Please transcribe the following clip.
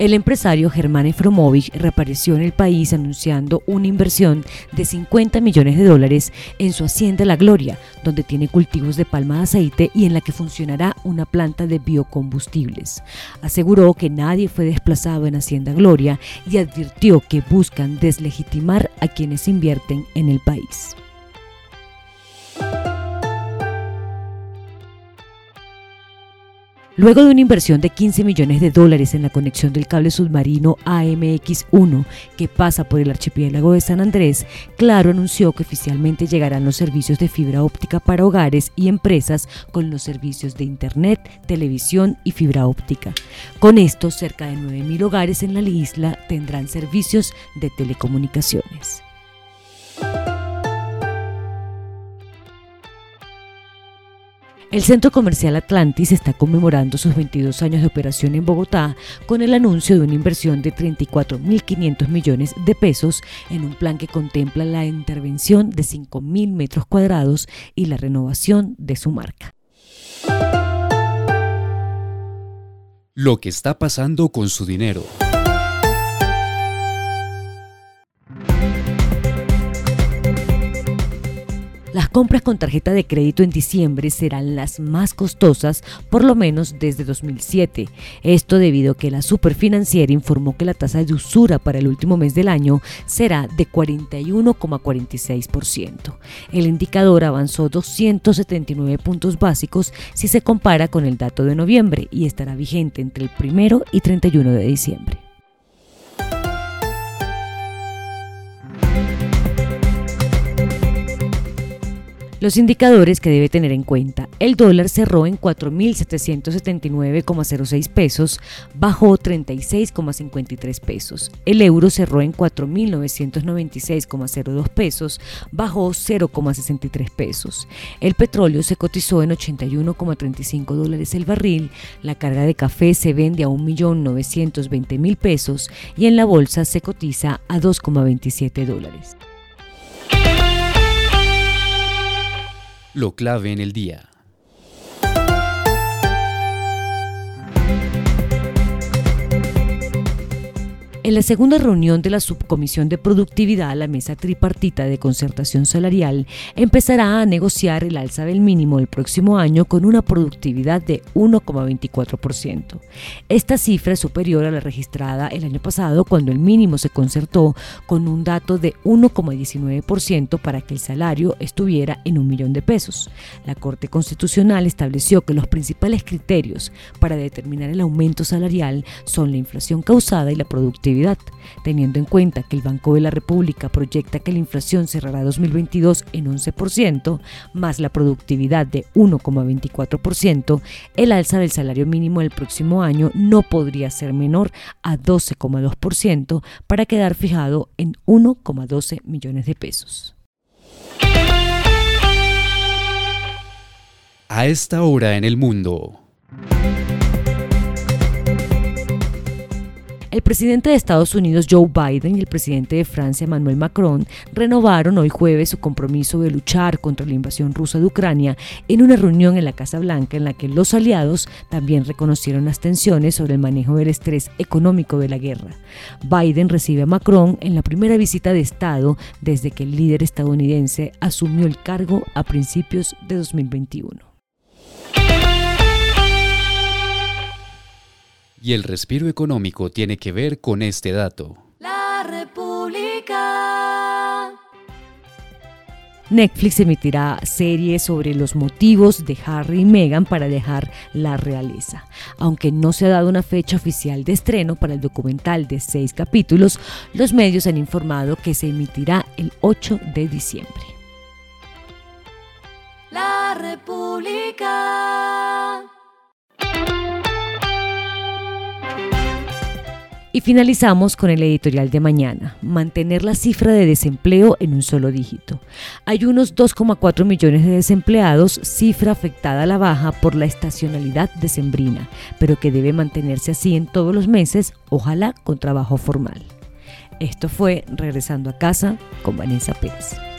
El empresario Germán Efromovich reapareció en el país anunciando una inversión de 50 millones de dólares en su hacienda La Gloria, donde tiene cultivos de palma de aceite y en la que funcionará una planta de biocombustibles. Aseguró que nadie fue desplazado en Hacienda Gloria y advirtió que buscan deslegitimar a quienes invierten en el país. Luego de una inversión de 15 millones de dólares en la conexión del cable submarino AMX-1 que pasa por el archipiélago de San Andrés, Claro anunció que oficialmente llegarán los servicios de fibra óptica para hogares y empresas con los servicios de Internet, televisión y fibra óptica. Con esto, cerca de 9.000 hogares en la isla tendrán servicios de telecomunicaciones. El Centro Comercial Atlantis está conmemorando sus 22 años de operación en Bogotá con el anuncio de una inversión de 34.500 millones de pesos en un plan que contempla la intervención de 5.000 metros cuadrados y la renovación de su marca. Lo que está pasando con su dinero. Las compras con tarjeta de crédito en diciembre serán las más costosas, por lo menos desde 2007. Esto debido a que la superfinanciera informó que la tasa de usura para el último mes del año será de 41,46%. El indicador avanzó 279 puntos básicos si se compara con el dato de noviembre y estará vigente entre el 1 y 31 de diciembre. Los indicadores que debe tener en cuenta. El dólar cerró en 4.779,06 pesos, bajó 36,53 pesos. El euro cerró en 4.996,02 pesos, bajó 0,63 pesos. El petróleo se cotizó en 81,35 dólares el barril. La carga de café se vende a 1.920.000 pesos y en la bolsa se cotiza a 2,27 dólares. Lo clave en el día. En la segunda reunión de la Subcomisión de Productividad, la mesa tripartita de concertación salarial empezará a negociar el alza del mínimo el próximo año con una productividad de 1,24%. Esta cifra es superior a la registrada el año pasado cuando el mínimo se concertó con un dato de 1,19% para que el salario estuviera en un millón de pesos. La Corte Constitucional estableció que los principales criterios para determinar el aumento salarial son la inflación causada y la productividad teniendo en cuenta que el Banco de la República proyecta que la inflación cerrará 2022 en 11%, más la productividad de 1,24%, el alza del salario mínimo del próximo año no podría ser menor a 12,2% para quedar fijado en 1,12 millones de pesos. A esta hora en el mundo. El presidente de Estados Unidos Joe Biden y el presidente de Francia Emmanuel Macron renovaron hoy jueves su compromiso de luchar contra la invasión rusa de Ucrania en una reunión en la Casa Blanca en la que los aliados también reconocieron las tensiones sobre el manejo del estrés económico de la guerra. Biden recibe a Macron en la primera visita de Estado desde que el líder estadounidense asumió el cargo a principios de 2021. Y el respiro económico tiene que ver con este dato. La República. Netflix emitirá series sobre los motivos de Harry y Meghan para dejar la realeza. Aunque no se ha dado una fecha oficial de estreno para el documental de seis capítulos, los medios han informado que se emitirá el 8 de diciembre. La República. Y finalizamos con el editorial de mañana, mantener la cifra de desempleo en un solo dígito. Hay unos 2,4 millones de desempleados, cifra afectada a la baja por la estacionalidad decembrina, pero que debe mantenerse así en todos los meses, ojalá con trabajo formal. Esto fue Regresando a casa con Vanessa Pérez.